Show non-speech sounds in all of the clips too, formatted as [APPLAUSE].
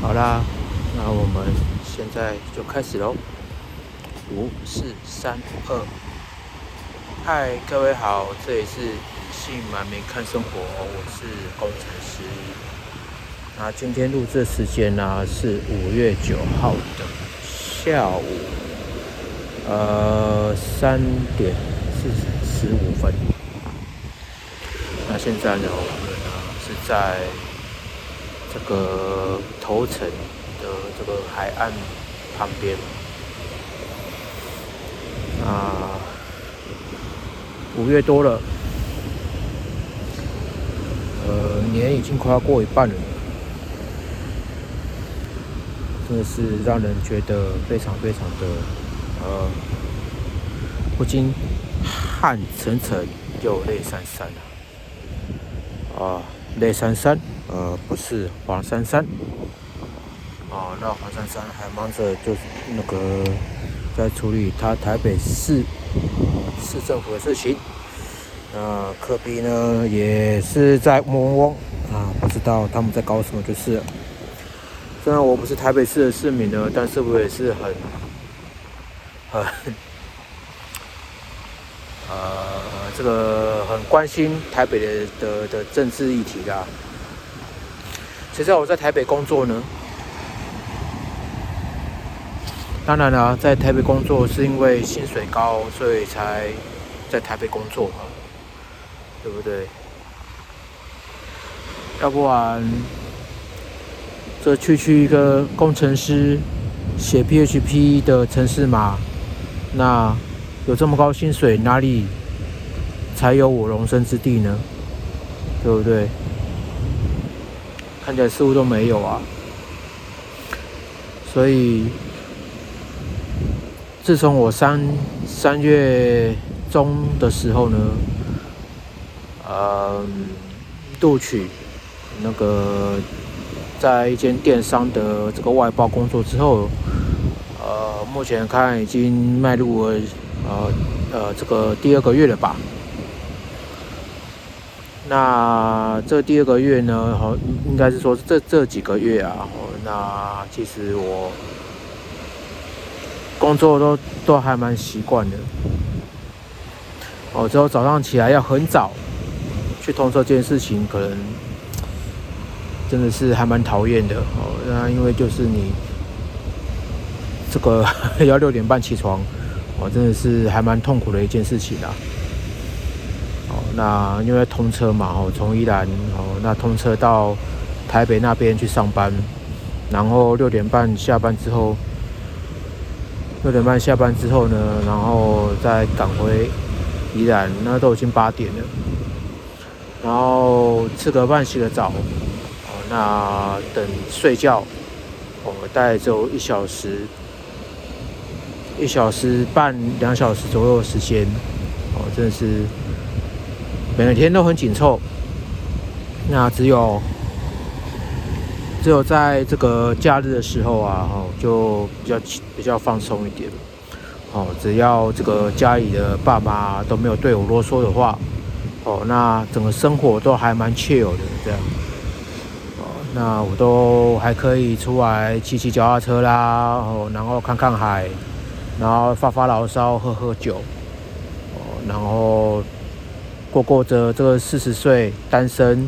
好啦，那我们现在就开始喽。五、四、三、二。嗨，各位好，这里是理性满面看生活，我是工程师。那今天录制时间呢是五月九号的下午，呃，三点四十五分。那现在呢，我们呢是在这个头城的这个海岸旁边。啊，五月多了，呃，年已经快要过一半了，真的是让人觉得非常非常的呃，不禁汗涔涔又泪潸潸啊！啊，泪潸潸，呃，不是黄珊珊，啊，那黄珊珊还忙着就是那个。在处理他台北市市政府的事情，那科比呢也是在嗡嗡啊，不知道他们在搞什么就是。虽然我不是台北市的市民呢，但是我也是很很 [LAUGHS] 呃这个很关心台北的的的政治议题的。谁知道我在台北工作呢？当然了，在台北工作是因为薪水高，所以才在台北工作嘛，对不对？要不然，这区区一个工程师写 PHP 的城市码，那有这么高薪水，哪里才有我容身之地呢？对不对？看起来似乎都没有啊，所以。自从我三三月中的时候呢，呃，录取那个在一间电商的这个外包工作之后，呃，目前看已经迈入了呃呃这个第二个月了吧。那这第二个月呢，好应该是说这这几个月啊，那其实我。工作都都还蛮习惯的，哦，之后早上起来要很早去通车这件事情，可能真的是还蛮讨厌的哦。那因为就是你这个 [LAUGHS] 要六点半起床，哦，真的是还蛮痛苦的一件事情啊。哦，那因为通车嘛，哦，从宜兰哦，那通车到台北那边去上班，然后六点半下班之后。六点半下班之后呢，然后再赶回宜兰，那都已经八点了。然后吃个饭，洗个澡，哦，那等睡觉，我大概只有一小时，一小时半、两小时左右的时间，哦，真的是每天都很紧凑。那只有。只有在这个假日的时候啊，哦，就比较比较放松一点，哦，只要这个家里的爸妈都没有对我啰嗦的话，哦，那整个生活都还蛮 chill 的这样，哦，那我都还可以出来骑骑脚踏车啦，哦，然后看看海，然后发发牢骚，喝喝酒，哦，然后过过着这个四十岁单身，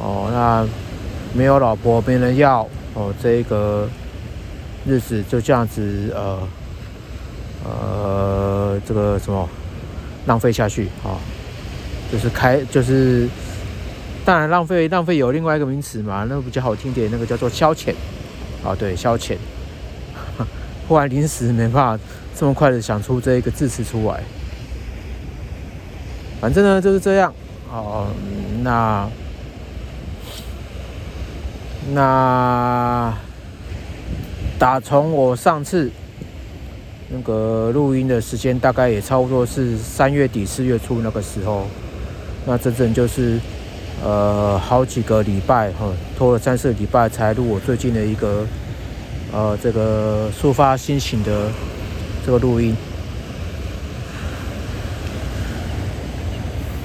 哦，那。没有老婆，没人要哦，这个日子就这样子呃呃，这个什么浪费下去啊？就是开就是，当然浪费浪费有另外一个名词嘛，那个比较好听点，那个叫做消遣啊，对，消遣。忽然临时没办法这么快的想出这一个字词出来，反正呢就是这样哦，那。那打从我上次那个录音的时间，大概也差不多是三月底四月初那个时候。那整整就是呃好几个礼拜哈，拖了三四个礼拜才录我最近的一个呃这个抒发心情的这个录音。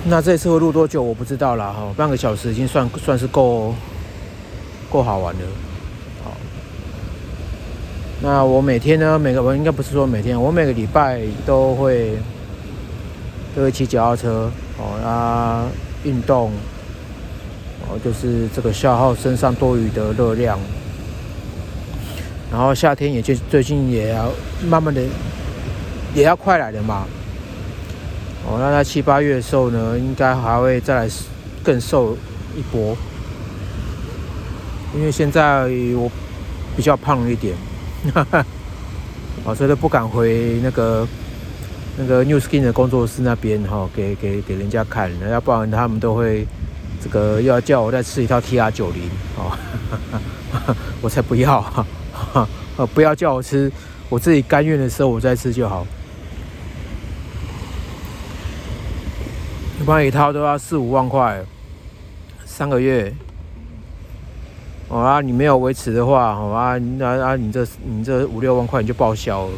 那这次会录多久我不知道啦哈，半个小时已经算算是够够好玩的。好，那我每天呢，每个我应该不是说每天，我每个礼拜都会都会骑脚踏车哦，那运动哦，就是这个消耗身上多余的热量。然后夏天也就最近也要慢慢的也要快来了嘛。哦，那在七八月的时候呢，应该还会再来更瘦一波，因为现在我比较胖一点，哈哈，我，所以都不敢回那个那个 New Skin 的工作室那边哈，给给给人家看，要不然他们都会这个又要叫我再吃一套 TR 九零哦，[LAUGHS] 我才不要哈，呃，[LAUGHS] 不要叫我吃，我自己甘愿的时候我再吃就好。一般一套都要四五万块，三个月。哦啊，你没有维持的话，哦啊，那啊，你这你这五六万块你就报销了。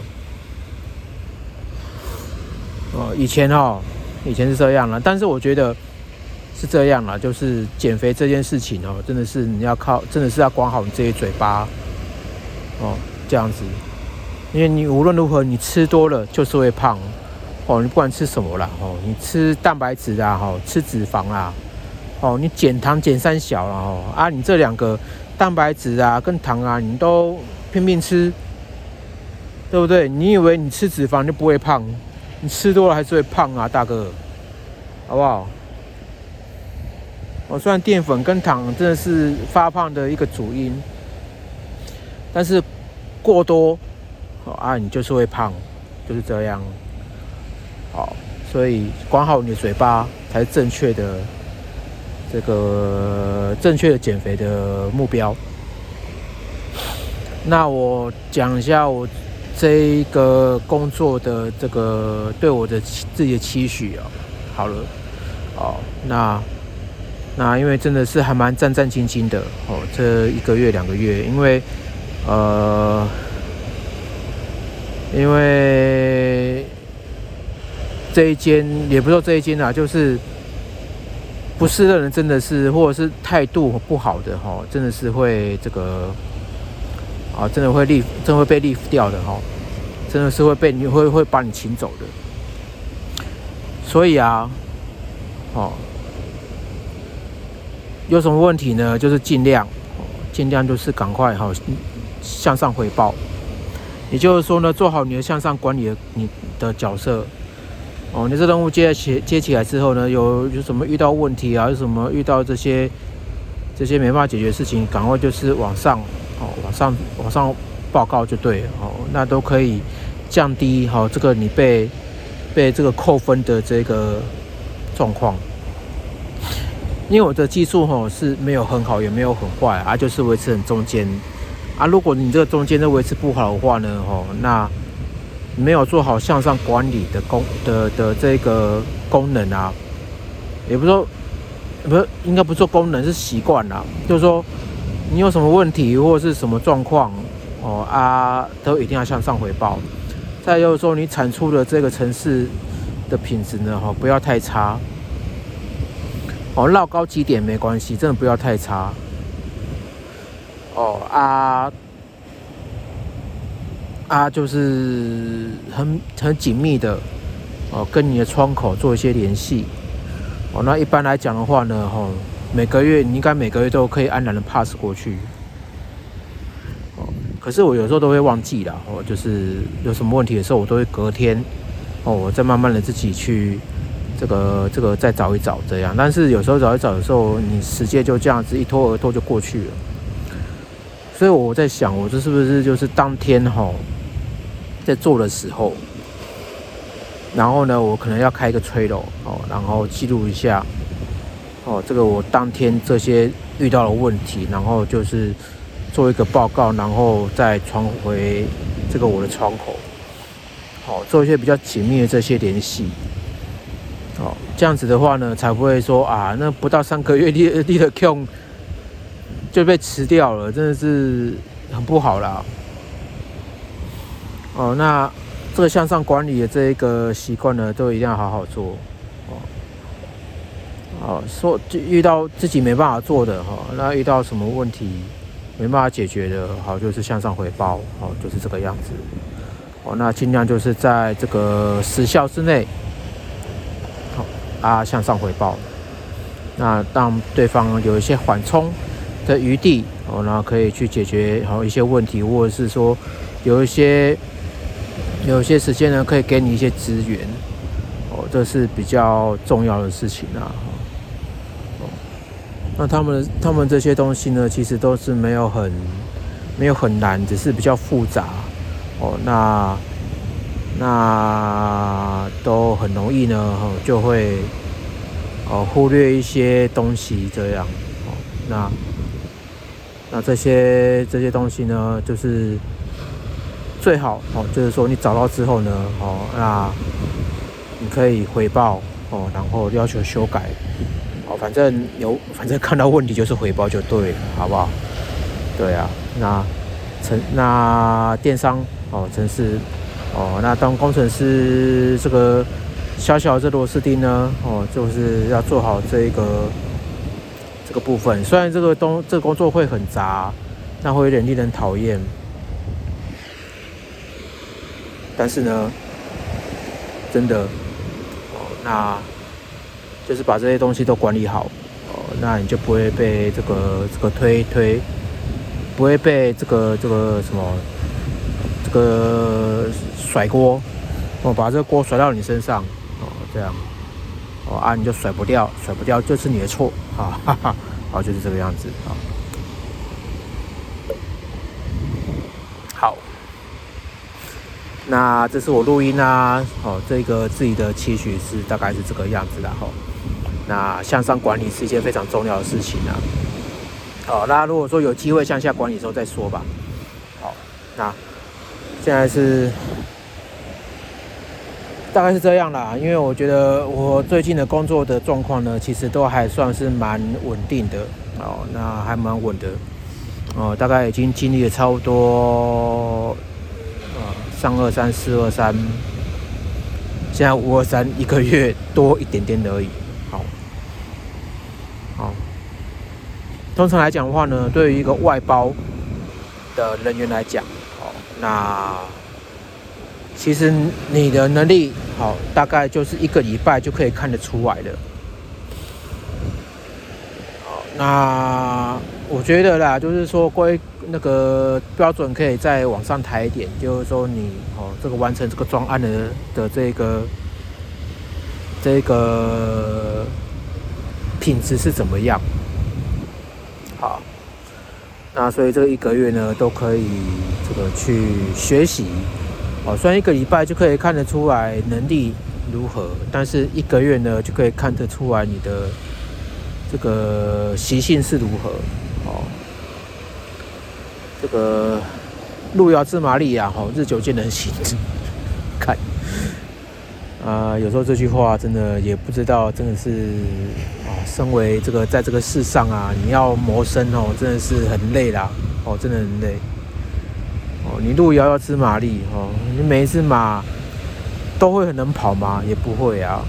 哦，以前哦，以前是这样了，但是我觉得是这样了，就是减肥这件事情哦，真的是你要靠，真的是要管好你这些嘴巴。哦，这样子，因为你无论如何你吃多了就是会胖。哦，你不管吃什么啦，哦，你吃蛋白质啊，哈，吃脂肪啊，哦，你减糖减三小了，哦，啊，你这两个蛋白质啊跟糖啊，你都拼命吃，对不对？你以为你吃脂肪就不会胖？你吃多了还是会胖啊，大哥，好不好？我，虽然淀粉跟糖真的是发胖的一个主因，但是过多，啊，你就是会胖，就是这样。好，所以管好你的嘴巴才是正确的，这个正确的减肥的目标。那我讲一下我这一个工作的这个对我的自己的期许啊。好了，哦，那那因为真的是还蛮战战兢兢的哦，这一个月两个月，因为呃，因为。这一间也不说这一间啦，就是不是的人真的是，或者是态度不好的哈，真的是会这个啊，真的会立，真的会被立掉的哈，真的是会被你会会把你请走的。所以啊，哦，有什么问题呢？就是尽量，尽量就是赶快哈向上回报。也就是说呢，做好你的向上管理的你的角色。哦，你这任务接起接起来之后呢，有有什么遇到问题啊？有什么遇到这些这些没办法解决的事情，赶快就是往上哦，往上往上报告就对哦，那都可以降低好这个你被被这个扣分的这个状况。因为我的技术哈是没有很好，也没有很坏啊，就是维持很中间啊。如果你这个中间的维持不好的话呢，哦，那。没有做好向上管理的功的的这个功能啊，也不是说不是应该不做功能是习惯啦，就是说你有什么问题或者是什么状况哦啊，都一定要向上回报。再就是说你产出的这个城市的品质呢，哈，不要太差。哦，绕高几点没关系，真的不要太差。哦啊。啊，就是很很紧密的哦，跟你的窗口做一些联系哦。那一般来讲的话呢，吼，每个月你应该每个月都可以安然的 pass 过去哦。可是我有时候都会忘记了哦，就是有什么问题的时候，我都会隔天哦，我再慢慢的自己去这个这个再找一找这样。但是有时候找一找的时候，你时间就这样子一拖而拖就过去了。所以我在想，我这是不是就是当天吼？在做的时候，然后呢，我可能要开一个吹楼哦，然后记录一下哦，这个我当天这些遇到的问题，然后就是做一个报告，然后再传回这个我的窗口，好，做一些比较紧密的这些联系。哦，这样子的话呢，才不会说啊，那不到三个月立立的 Q 就被吃掉了，真的是很不好啦。哦，那这个向上管理的这一个习惯呢，都一定要好好做。哦，哦，说遇到自己没办法做的哈，那遇到什么问题没办法解决的，好，就是向上回报，哦，就是这个样子。哦，那尽量就是在这个时效之内。好啊，向上回报，那让对方有一些缓冲的余地哦，然后可以去解决好一些问题，或者是说有一些有些时间呢，可以给你一些资源哦，这是比较重要的事情啊。哦，那他们他们这些东西呢，其实都是没有很没有很难，只是比较复杂哦。那那都很容易呢，就会哦忽略一些东西这样哦。那那这些这些东西呢，就是最好哦，就是说你找到之后呢，哦，那你可以回报哦，然后要求修改哦，反正有反正看到问题就是回报就对了，好不好？对啊，那城那电商哦，城市。哦，那当工程师这个小小这螺丝钉呢，哦，就是要做好这一个这个部分。虽然这个东这个工作会很杂，那会有点令人讨厌，但是呢，真的，哦，那就是把这些东西都管理好，哦，那你就不会被这个这个推推，不会被这个这个什么这个。甩锅，我把这个锅甩到你身上，哦，这样，哦啊，你就甩不掉，甩不掉就是你的错，啊，哈哈，好，就是这个样子，啊，好，那这是我录音啊，哦，这个自己的期许是大概是这个样子的，哈，那向上管理是一件非常重要的事情啊，好，那如果说有机会向下管理的时候再说吧，好，那现在是。大概是这样啦，因为我觉得我最近的工作的状况呢，其实都还算是蛮稳定的哦，那还蛮稳的哦，大概已经经历了差不多三二三四二三，现在五二三一个月多一点点而已，好，好，通常来讲的话呢，对于一个外包的人员来讲，哦，那。其实你的能力好，大概就是一个礼拜就可以看得出来的。好，那我觉得啦，就是说归那个标准可以再往上抬一点，就是说你哦，这个完成这个专案的的这个这个品质是怎么样？好，那所以这一个月呢，都可以这个去学习。哦，虽然一个礼拜就可以看得出来能力如何，但是一个月呢就可以看得出来你的这个习性是如何。这个路遥知马力呀，哈，日久见人心。[LAUGHS] 看，啊，有时候这句话真的也不知道，真的是啊，身为这个在这个世上啊，你要谋生哦，真的是很累啦，哦，真的很累。哦，你路遥遥知马力哦，你每一次马都会很能跑吗？也不会啊。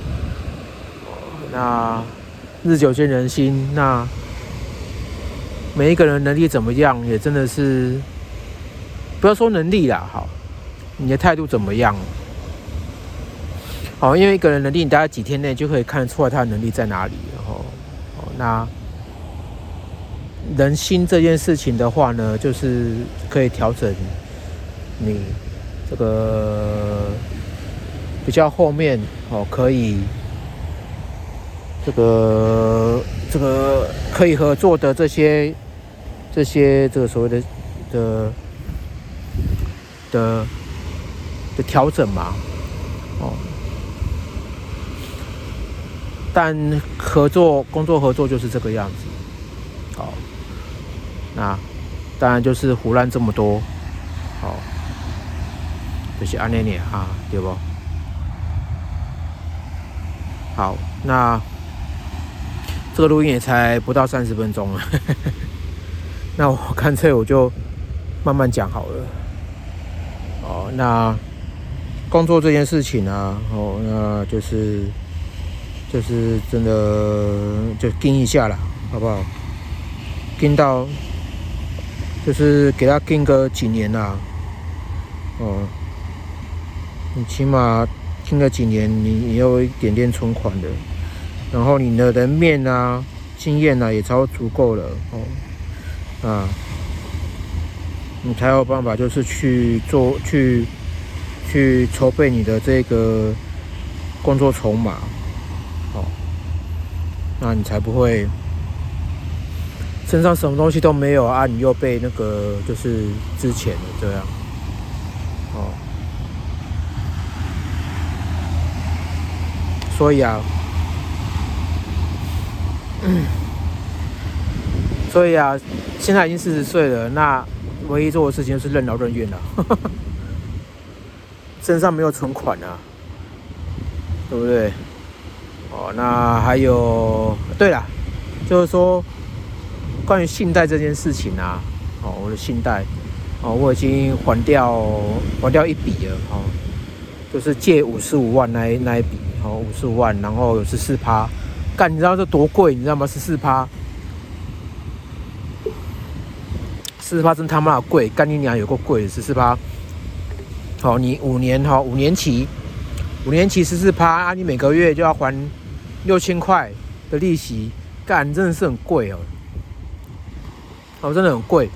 那日久见人心，那每一个人能力怎么样，也真的是不要说能力啦，好，你的态度怎么样？好，因为一个人能力，你大概几天内就可以看得出来他的能力在哪里。然后，哦，那人心这件事情的话呢，就是可以调整。你这个比较后面哦，可以这个这个可以合作的这些这些这个所谓的的的的调整嘛，哦，但合作工作合作就是这个样子，好，那当然就是胡乱这么多，好。就是安尼呢啊，对不？好，那这个录音也才不到三十分钟了，那我 [LAUGHS] 干脆我就慢慢讲好了。哦，那工作这件事情啊，哦，那就是就是真的就盯一下了，好不好？盯到就是给他盯个几年呐，哦，你起码盯个几年，你你有一点点存款的，然后你的人面啊、经验啊也超足够了，哦，啊，你才有办法就是去做去去筹备你的这个工作筹码，哦，那你才不会。身上什么东西都没有啊！你又被那个就是之前的这样，哦，所以啊，所以啊，现在已经四十岁了，那唯一做的事情就是任劳任怨了，[LAUGHS] 身上没有存款啊，对不对？哦，那还有，对了，就是说。关于信贷这件事情啊，哦，我的信贷，哦，我已经还掉还掉一笔了，哦，就是借五十五万那那一笔，哦，五十五万，然后有十四趴，干，你知道这多贵，你知道吗？十四趴，十四趴真他妈贵，干你娘有够贵，十四趴，好，你五年哈，五年期，五年期十四趴啊，你每个月就要还六千块的利息，干，真的是很贵哦。哦，真的很贵，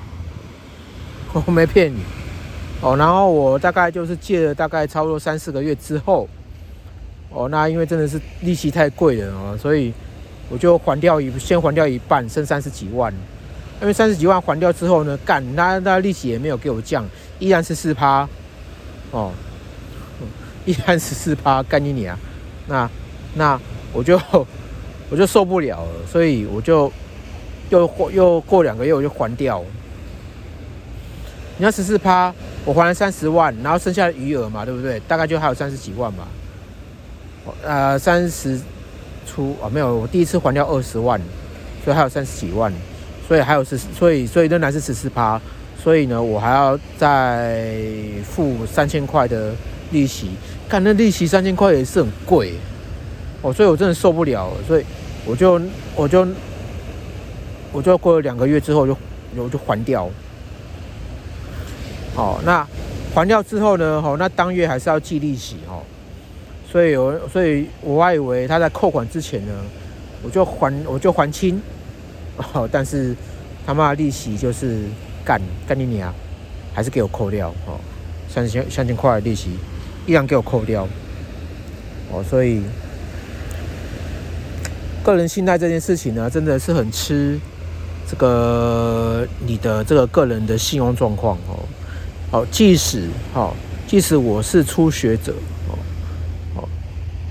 我没骗你。哦，然后我大概就是借了大概差不多三四个月之后，哦，那因为真的是利息太贵了哦，所以我就还掉一先还掉一半，剩三十几万。因为三十几万还掉之后呢，干，那那利息也没有给我降，依然是四趴。哦，依然是四趴，干你你啊！那那我就我就受不了了，所以我就。又过又过两个月我就还掉。你要十四趴，我还了三十万，然后剩下的余额嘛，对不对？大概就还有三十几万吧。呃，三十出啊，没有，我第一次还掉二十万，所以还有三十几万，所以还有十，所以所以仍然是十四趴，所以呢，我还要再付三千块的利息。看那利息三千块也是很贵哦，所以我真的受不了，所以我就我就。我就过了两个月之后就我就还掉，好，那还掉之后呢？好，那当月还是要计利息哦，所以我所以我还以为他在扣款之前呢，我就还我就还清，哦，但是他妈的利息就是干干你娘，还是给我扣掉哦，三千三千块的利息依然给我扣掉，哦，所以个人信贷这件事情呢，真的是很吃。这个你的这个个人的信用状况哦，好，即使好，即使我是初学者哦，哦，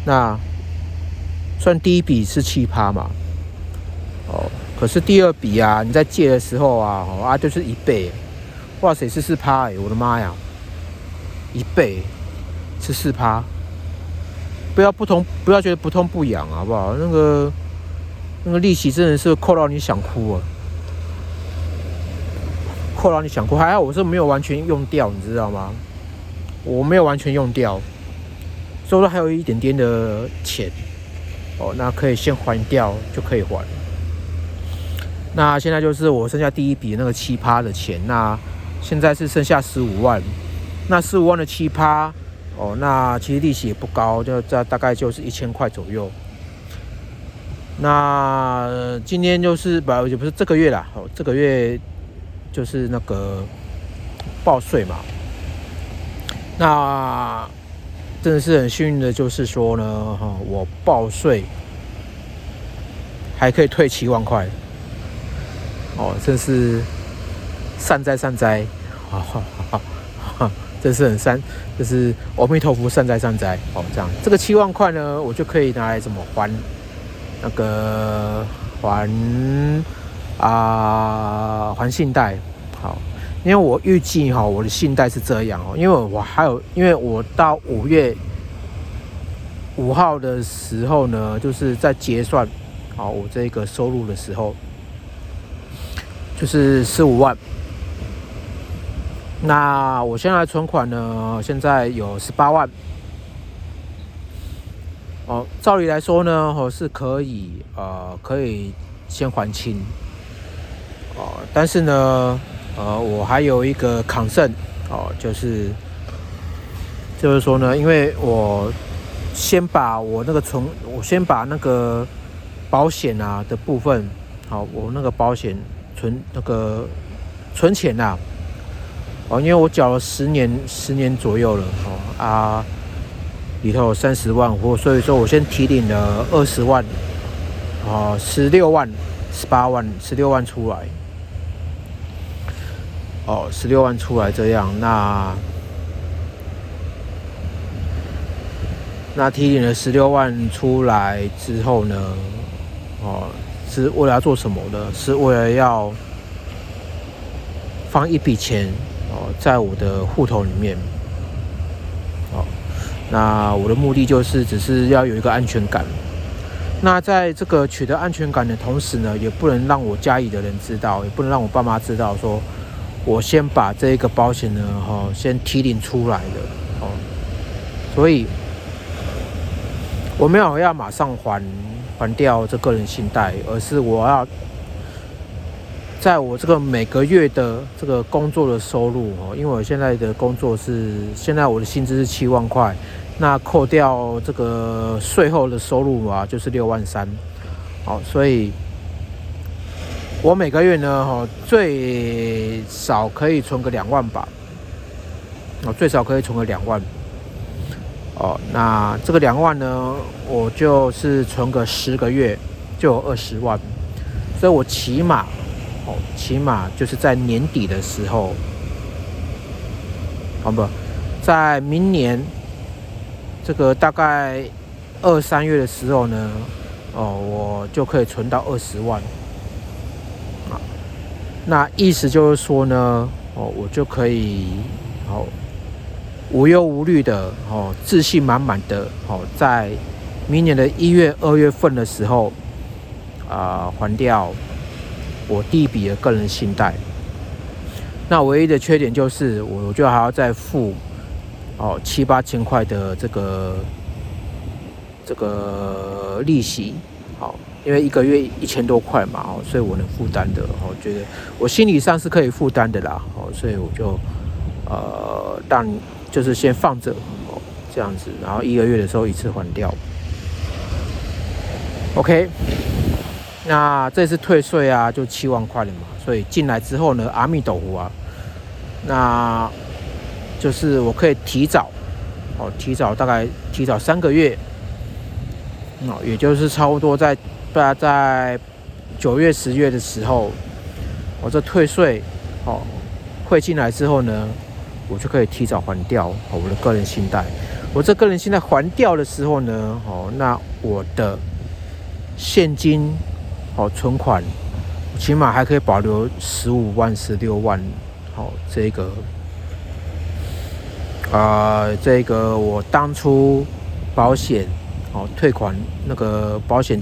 那算第一笔是七趴嘛，哦，可是第二笔啊，你在借的时候啊，啊就是一倍，哇塞，是四趴哎，我的妈呀，一倍是四趴，不要不痛，不要觉得不痛不痒好不好？那个那个利息真的是扣到你想哭啊！扣到你想哭，还好我是没有完全用掉，你知道吗？我没有完全用掉，所以说还有一点点的钱哦，那可以先还掉就可以还。那现在就是我剩下第一笔那个七趴的钱，那现在是剩下十五万，那十五万的七趴哦，那其实利息也不高，就这大概就是一千块左右。那今天就是不也不是这个月啦，哦，这个月。就是那个报税嘛，那真的是很幸运的，就是说呢，哈，我报税还可以退七万块，哦，真是善哉善哉，哈哈哈，真是很善，就是阿弥陀佛善哉善哉，哦，这样，这个七万块呢，我就可以拿来怎么还那个还。啊，还信贷好，因为我预计哈，我的信贷是这样哦，因为我还有，因为我到五月五号的时候呢，就是在结算好我这个收入的时候，就是十五万。那我现在存款呢，现在有十八万。哦，照理来说呢，我是可以呃，可以先还清。哦，但是呢，呃，我还有一个抗胜哦，就是就是说呢，因为我先把我那个存，我先把那个保险啊的部分，好，我那个保险存那个存钱呐，哦，因为我缴了十年十年左右了，哦啊。里头有三十万，或所以说我先提领了二十万，哦，十六万、十八万、十六万出来，哦，十六万出来这样，那那提领了十六万出来之后呢，哦，是为了要做什么呢？是为了要放一笔钱哦，在我的户头里面。哦那我的目的就是，只是要有一个安全感。那在这个取得安全感的同时呢，也不能让我家里的人知道，也不能让我爸妈知道，说我先把这个保险呢，哈，先提领出来的，哦。所以我没有要马上还还掉这个人信贷，而是我要在我这个每个月的这个工作的收入，哦，因为我现在的工作是，现在我的薪资是七万块。那扣掉这个税后的收入啊，就是六万三，好，所以我每个月呢，哈，最少可以存个两万吧，哦，最少可以存个两万，哦，那这个两万呢，我就是存个十个月就有二十万，所以我起码，哦，起码就是在年底的时候，哦不，在明年。这个大概二三月的时候呢，哦，我就可以存到二十万，啊，那意思就是说呢，哦，我就可以哦无忧无虑的哦，自信满满的哦，在明年的一月、二月份的时候啊，还掉我第一笔的个人信贷。那唯一的缺点就是，我就还要再付。哦，七八千块的这个这个利息，好，因为一个月一千多块嘛，哦，所以我能负担的，我觉得我心理上是可以负担的啦，哦，所以我就呃，让就是先放着，哦，这样子，然后一个月的时候一次还掉。OK，那这次退税啊，就七万块了嘛，所以进来之后呢，阿弥陀佛啊，那。就是我可以提早，哦，提早大概提早三个月，哦，也就是差不多在大概在九月十月的时候，我这退税，哦，汇进来之后呢，我就可以提早还掉我的个人信贷。我这个人信贷还掉的时候呢，哦，那我的现金哦存款起码还可以保留十五万、十六万，好这个。啊，这个我当初保险哦退款那个保险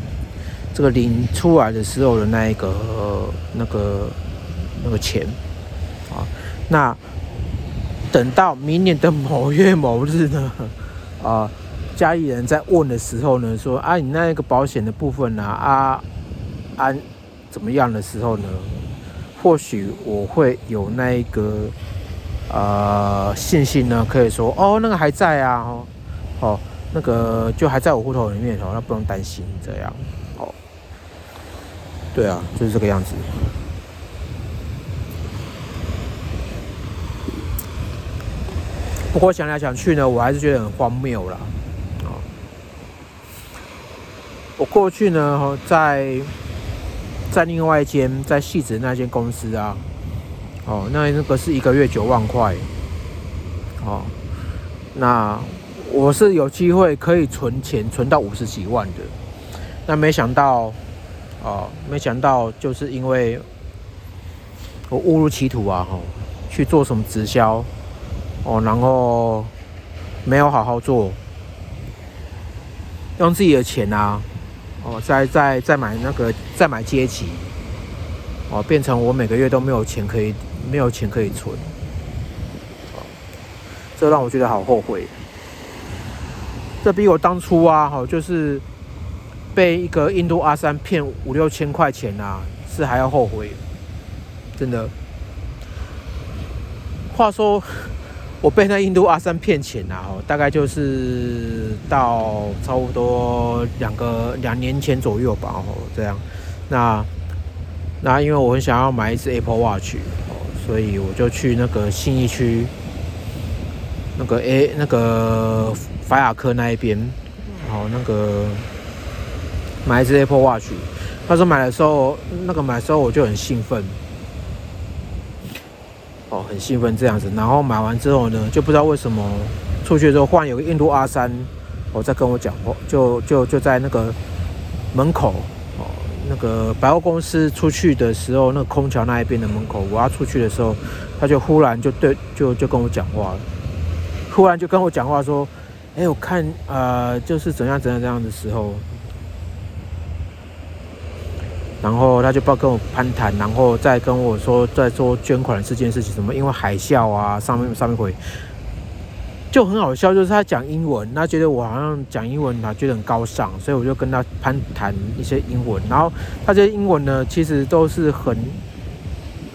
这个领出来的时候的那一个那个那个钱啊，那等到明年的某月某日呢啊，家里人在问的时候呢，说啊你那个保险的部分呢啊安怎么样的时候呢，或许我会有那一个。呃，信心呢，可以说哦，那个还在啊，哦，哦，那个就还在我户头里面哦，那不用担心这样，哦，对啊，就是这个样子。不过想来想去呢，我还是觉得很荒谬啦。哦，我过去呢，在在另外一间在戏子那间公司啊。哦，那那个是一个月九万块，哦，那我是有机会可以存钱存到五十几万的，那没想到，哦，没想到就是因为我误入歧途啊，哈，去做什么直销，哦，然后没有好好做，用自己的钱啊，哦，再再再买那个再买阶级，哦，变成我每个月都没有钱可以没有钱可以存，哦这让我觉得好后悔。这比我当初啊，哈，就是被一个印度阿三骗五六千块钱啊，是还要后悔，真的。话说。我被那印度阿三骗钱啊！哦，大概就是到差不多两个两年前左右吧，哦，这样。那那因为我很想要买一只 Apple Watch，哦，所以我就去那个信义区那个 A 那个法雅克那一边，哦，那个买一只 Apple Watch。他说买的时候，那个买的时候我就很兴奋。哦，很兴奋这样子，然后买完之后呢，就不知道为什么出去之后，忽然有个印度阿三，哦，在跟我讲话，就就就在那个门口，哦，那个百货公司出去的时候，那个空桥那一边的门口，我要出去的时候，他就忽然就对，就就跟我讲话了，忽然就跟我讲话说，哎，我看呃，就是怎样怎样怎样的时候。然后他就不要跟我攀谈，然后再跟我说在做捐款的这件事情，什么因为海啸啊，上面上面会就很好笑，就是他讲英文，他觉得我好像讲英文，他觉得很高尚，所以我就跟他攀谈一些英文，然后他这些英文呢，其实都是很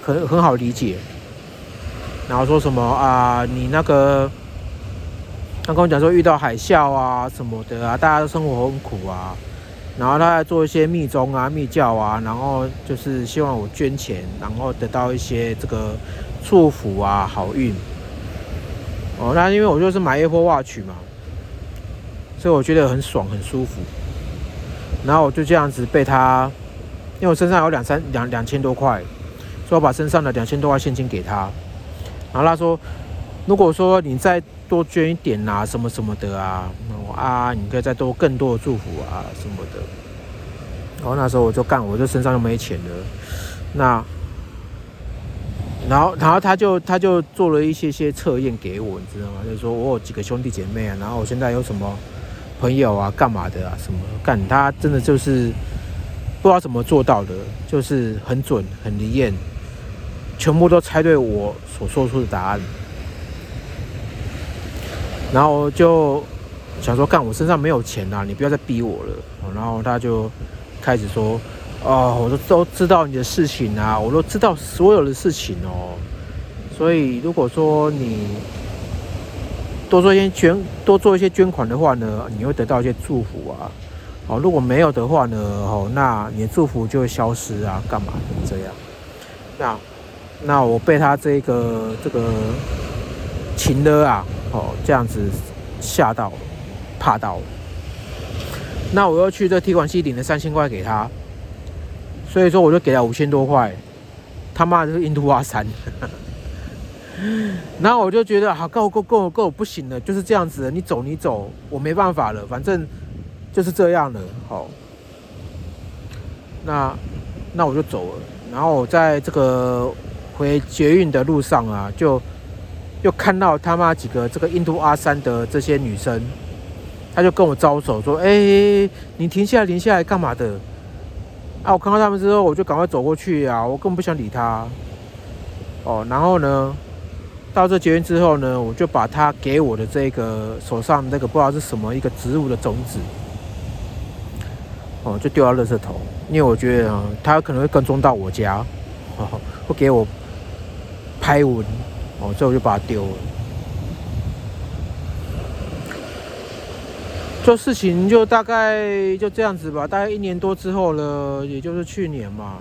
很很好理解，然后说什么啊，你那个他跟我讲说遇到海啸啊什么的啊，大家都生活很苦啊。然后他在做一些密宗啊、密教啊，然后就是希望我捐钱，然后得到一些这个祝福啊、好运。哦，那因为我就是买 Apple Watch 嘛，所以我觉得很爽、很舒服。然后我就这样子被他，因为我身上有两三两两千多块，所以我把身上的两千多块现金给他。然后他说，如果说你在多捐一点啊，什么什么的啊。我啊，你可以再多更多的祝福啊什么的。然后那时候我就干，我就身上又没钱了。那，然后，然后他就他就做了一些些测验给我，你知道吗？就是说我有几个兄弟姐妹啊，然后我现在有什么朋友啊，干嘛的啊，什么干？他真的就是不知道怎么做到的，就是很准，很灵验，全部都猜对我所说出的答案。然后就。想说干，我身上没有钱呐，你不要再逼我了。然后他就开始说：“哦，我都都知道你的事情啊，我都知道所有的事情哦。所以如果说你多做一些捐，多做一些捐款的话呢，你会得到一些祝福啊。哦，如果没有的话呢，哦，那你的祝福就会消失啊，干嘛这样？那那我被他这个这个情的啊，哦，这样子吓到。”怕到，那我又去这提款机领了三千块给他，所以说我就给了五千多块，他妈的是印度阿三，[LAUGHS] 然后我就觉得好够够够够不行了，就是这样子的，你走你走，我没办法了，反正就是这样了，好，那那我就走了，然后我在这个回捷运的路上啊，就又看到他妈几个这个印度阿三的这些女生。他就跟我招手说：“哎，你停下来，停下来，干嘛的？”啊，我看到他们之后，我就赶快走过去啊，我根本不想理他。哦，然后呢，到这结缘之后呢，我就把他给我的这个手上那个不知道是什么一个植物的种子，哦，就丢到垃圾桶，因为我觉得啊，他可能会跟踪到我家，哦，会给我拍文，哦，所以我就把它丢了。做事情就大概就这样子吧，大概一年多之后了，也就是去年嘛，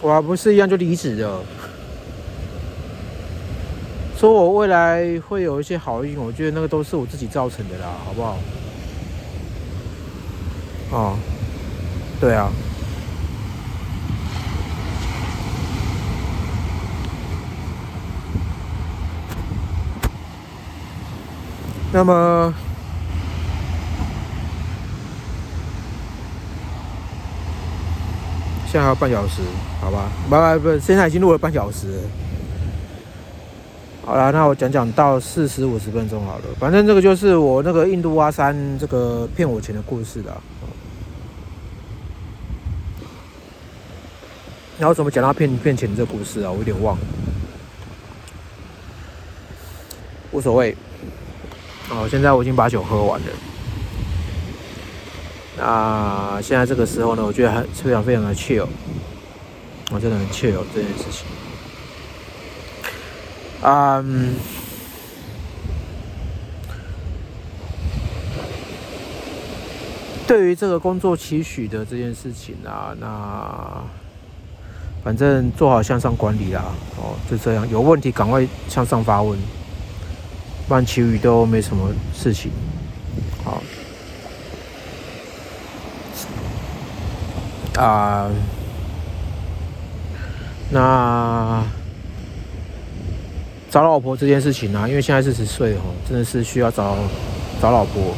我还不是一样就离职了。说我未来会有一些好运，我觉得那个都是我自己造成的啦，好不好？哦，对啊。那么。现在还有半小时，好吧？不不不，现在已经录了半小时。好了，那我讲讲到四十五十分钟好了。反正这个就是我那个印度阿三这个骗我钱的故事了。然后怎么讲到骗骗钱这故事啊？我有点忘了，无所谓。哦，现在我已经把酒喝完了。那现在这个时候呢，我觉得还非常非常的 chill，我真的很 chill 这件事情。嗯，对于这个工作期许的这件事情啊，那反正做好向上管理啦，哦，就这样，有问题赶快向上发问，不然其余都没什么事情。好，啊，那。找老婆这件事情啊，因为现在四十岁哦，真的是需要找找老婆。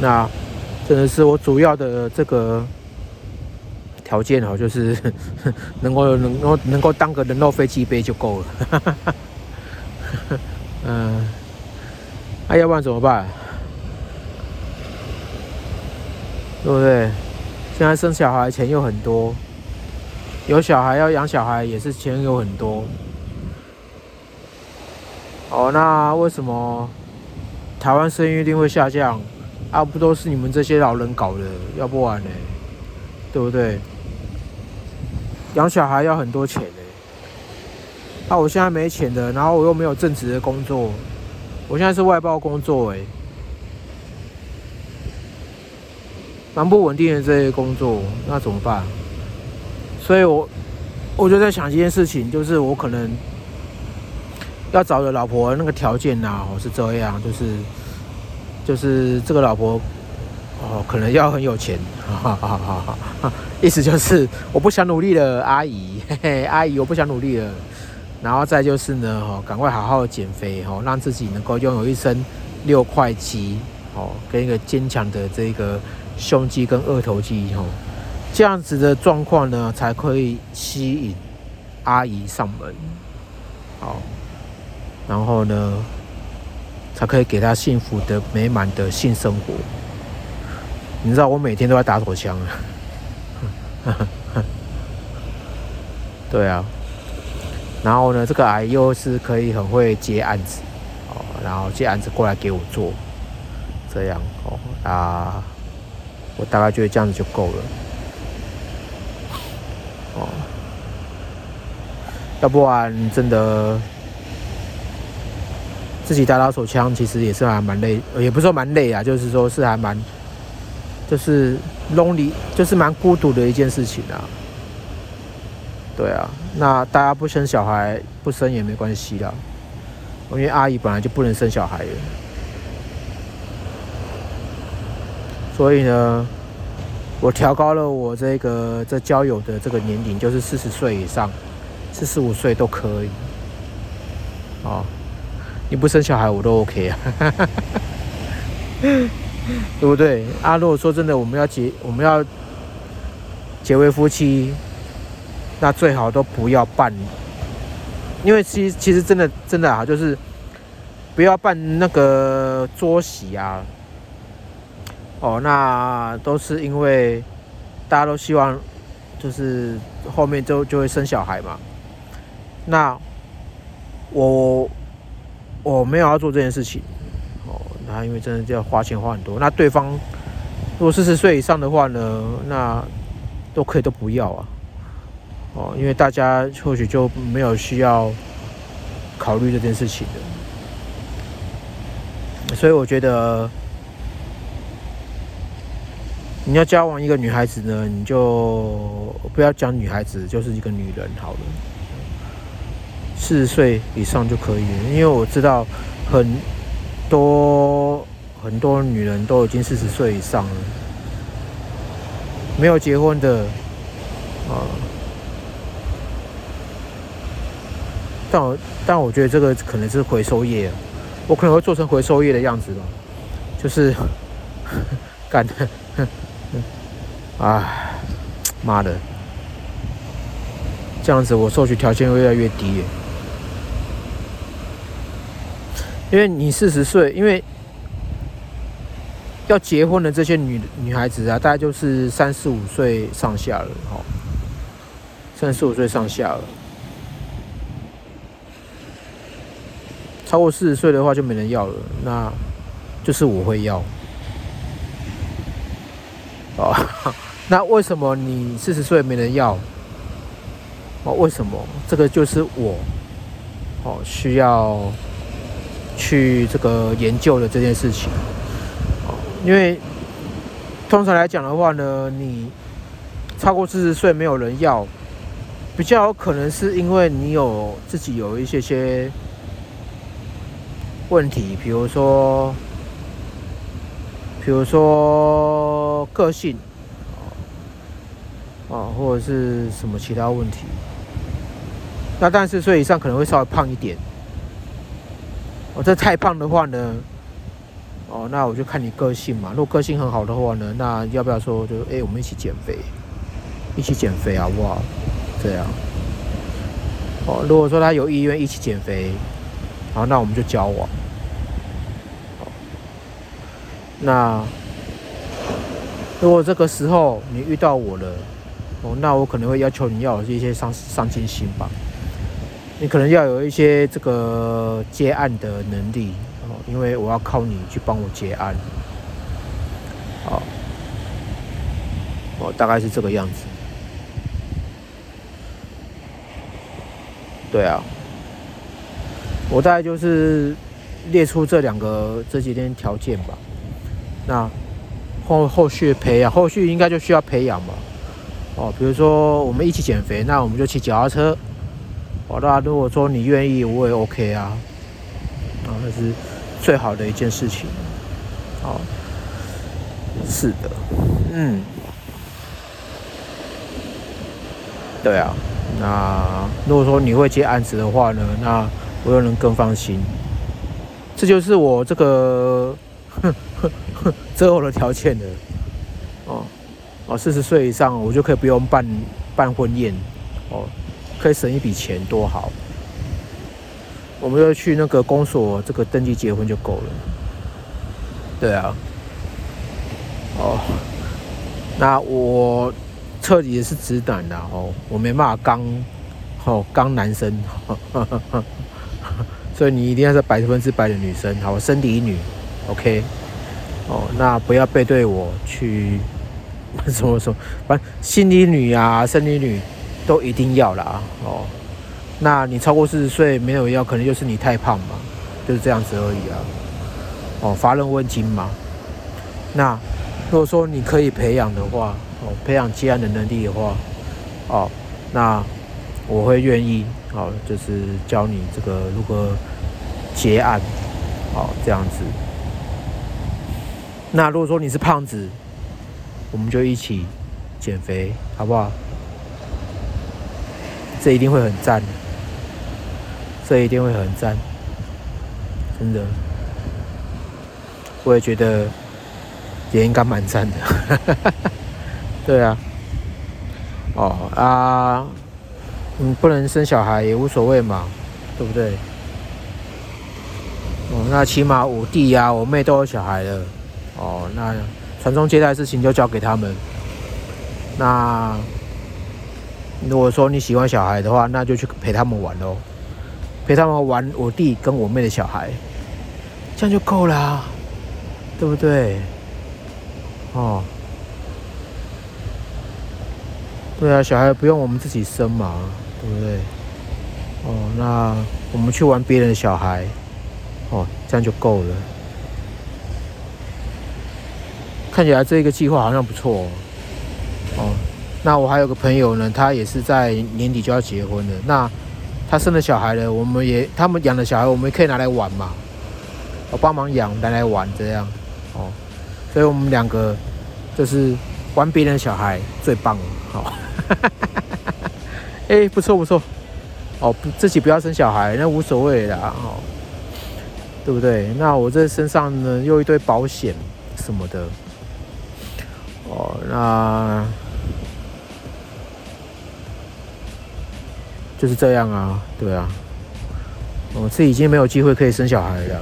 那真的是我主要的这个条件哦，就是 [LAUGHS] 能够能够能够当个人肉飞机杯就够了。[LAUGHS] 嗯，那要不然怎么办？对不对？现在生小孩钱又很多，有小孩要养小孩也是钱有很多。哦，那为什么台湾生育率会下降？啊，不都是你们这些老人搞的？要不然呢？对不对？养小孩要很多钱。那我现在没钱的，然后我又没有正职的工作，我现在是外包工作，哎，蛮不稳定的这些工作，那怎么办？所以我我就在想一件事情，就是我可能。要找的老婆那个条件呐，是这样，就是就是这个老婆哦，可能要很有钱，哈哈哈哈意思就是我不想努力了，阿姨，嘿嘿，阿姨我不想努力了。然后再就是呢，哦，赶快好好减肥，哦，让自己能够拥有一身六块肌，哦，跟一个坚强的这个胸肌跟二头肌，哦，这样子的状况呢，才可以吸引阿姨上门，好。然后呢，才可以给他幸福的、美满的性生活。你知道我每天都在打手枪啊，[LAUGHS] 对啊。然后呢，这个癌又是可以很会接案子哦，然后接案子过来给我做，这样哦啊，我大概觉得这样子就够了哦，要不然真的。自己打打手枪，其实也是还蛮累，也不是说蛮累啊，就是说是还蛮，就是 lonely，就是蛮孤独的一件事情啊。对啊，那大家不生小孩，不生也没关系啦，因为阿姨本来就不能生小孩的，所以呢，我调高了我这个这交友的这个年龄，就是四十岁以上，四十五岁都可以，哦。你不生小孩我都 OK 啊，[LAUGHS] 对不对？啊，如果说真的我们要结我们要结为夫妻，那最好都不要办，因为其其实真的真的啊，就是不要办那个桌席啊。哦，那都是因为大家都希望就是后面就就会生小孩嘛。那我。我没有要做这件事情，哦，那因为真的就要花钱花很多。那对方如果四十岁以上的话呢，那都可以都不要啊，哦，因为大家或许就没有需要考虑这件事情的。所以我觉得你要交往一个女孩子呢，你就不要讲女孩子，就是一个女人好了。四十岁以上就可以了，因为我知道很多很多女人都已经四十岁以上了，没有结婚的啊。但我但我觉得这个可能是回收业，我可能会做成回收业的样子吧，就是 [LAUGHS] 干的，啊，妈的，这样子我收取条件越来越低。因为你四十岁，因为要结婚的这些女女孩子啊，大概就是三十五岁上下了，哈，三十五岁上下了。超过四十岁的话就没人要了，那就是我会要。哦，[LAUGHS] 那为什么你四十岁没人要？哦，为什么？这个就是我哦需要去这个研究的这件事情。哦，因为通常来讲的话呢，你超过四十岁没有人要，比较有可能是因为你有自己有一些些问题，比如说，比如说个性，啊，或者是什么其他问题。那但是岁以上可能会稍微胖一点，哦，这太胖的话呢，哦，那我就看你个性嘛。如果个性很好的话呢，那要不要说就哎，我们一起减肥，一起减肥好不好？这样，哦，如果说他有意愿一起减肥，好，那我们就交往。那如果这个时候你遇到我了，哦，那我可能会要求你要有一些上上进心吧。你可能要有一些这个接案的能力哦，因为我要靠你去帮我接案，好，哦，大概是这个样子。对啊，我大概就是列出这两个这几天条件吧。那后后续培养，后续应该就需要培养嘛。哦，比如说我们一起减肥，那我们就骑脚踏车。哦，那，如果说你愿意，我也 OK 啊，啊，那是最好的一件事情。好，是的，嗯，对啊，那如果说你会接案子的话呢，那我又能更放心。这就是我这个 [LAUGHS] 择偶的条件的。哦，哦，四十岁以上，我就可以不用办办婚宴。哦。可以省一笔钱，多好！我们就去那个公所这个登记结婚就够了。对啊，哦，那我彻底也是直男的哦，我没办法刚哦刚男生，[LAUGHS] 所以你一定要是百分之百的女生，好，生理女，OK？哦，那不要背对我去 [LAUGHS] 什么什么，反正心理女啊，生理女。都一定要啦哦，那你超过四十岁没有要，可能就是你太胖嘛，就是这样子而已啊。哦，乏人问津嘛。那如果说你可以培养的话，哦，培养接案的能力的话，哦，那我会愿意哦，就是教你这个如何结案，哦，这样子。那如果说你是胖子，我们就一起减肥，好不好？这一定会很赞的，这一定会很赞，真的，我也觉得也应该蛮赞的，[LAUGHS] 对啊，哦啊，嗯，不能生小孩也无所谓嘛，对不对？哦，那起码我弟呀、我妹都有小孩了，哦，那传宗接代的事情就交给他们，那。如果说你喜欢小孩的话，那就去陪他们玩喽，陪他们玩我弟跟我妹的小孩，这样就够了，啊对不对？哦，对啊，小孩不用我们自己生嘛，对不对？哦，那我们去玩别人的小孩，哦，这样就够了。看起来这个计划好像不错，哦。那我还有个朋友呢，他也是在年底就要结婚了。那他生了小孩了，我们也他们养的小孩，我们可以拿来玩嘛？我帮忙养，拿来玩这样哦。所以我们两个就是玩别人的小孩最棒了，好。[LAUGHS] 哎，不错不错。哦，自己不要生小孩，那无所谓的哦，对不对？那我这身上呢又一堆保险什么的。哦那就是这样啊对啊。我是已经没有机会可以生小孩了。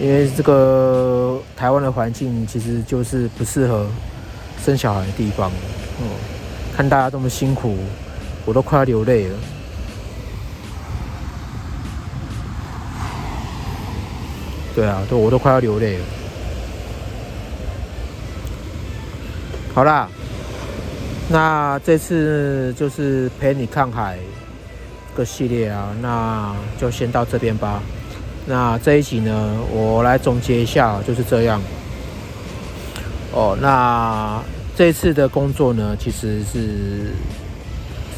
因为这个台湾的环境其实就是不适合生小孩的地方。哦。看大家这么辛苦我都快要流泪了。对啊，都我都快要流泪了。好啦，那这次就是陪你看海个系列啊，那就先到这边吧。那这一集呢，我来总结一下，就是这样。哦，那这次的工作呢，其实是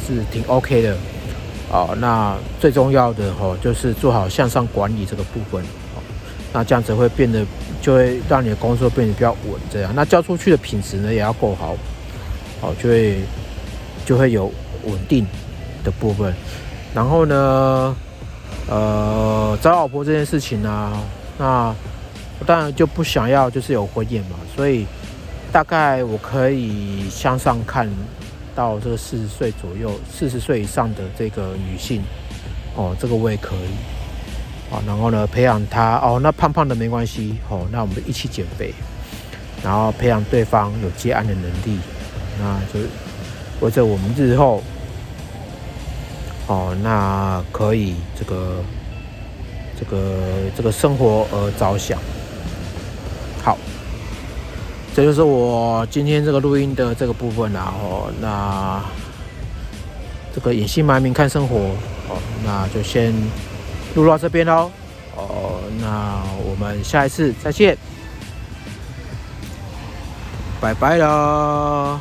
是挺 OK 的。哦，那最重要的哦，就是做好向上管理这个部分。那这样子会变得。就会让你的工作变得比较稳，这样，那交出去的品质呢也要够好，好，就会就会有稳定的部分。然后呢，呃，找老婆这件事情呢，那我当然就不想要就是有婚宴嘛，所以大概我可以向上看到这个四十岁左右、四十岁以上的这个女性，哦，这个我也可以。啊，然后呢，培养他哦，那胖胖的没关系哦，那我们一起减肥，然后培养对方有接案的能力，那就为着我们日后哦，那可以这个这个这个生活而着想。好，这就是我今天这个录音的这个部分然后那这个隐姓埋名看生活哦，那就先。录到这边喽，哦，那我们下一次再见，拜拜了。